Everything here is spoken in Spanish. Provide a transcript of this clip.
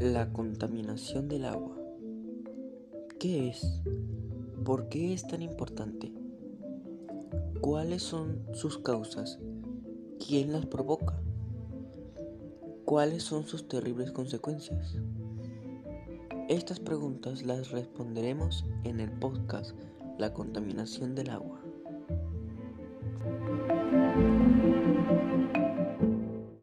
La contaminación del agua. ¿Qué es? ¿Por qué es tan importante? ¿Cuáles son sus causas? ¿Quién las provoca? ¿Cuáles son sus terribles consecuencias? Estas preguntas las responderemos en el podcast La contaminación del agua.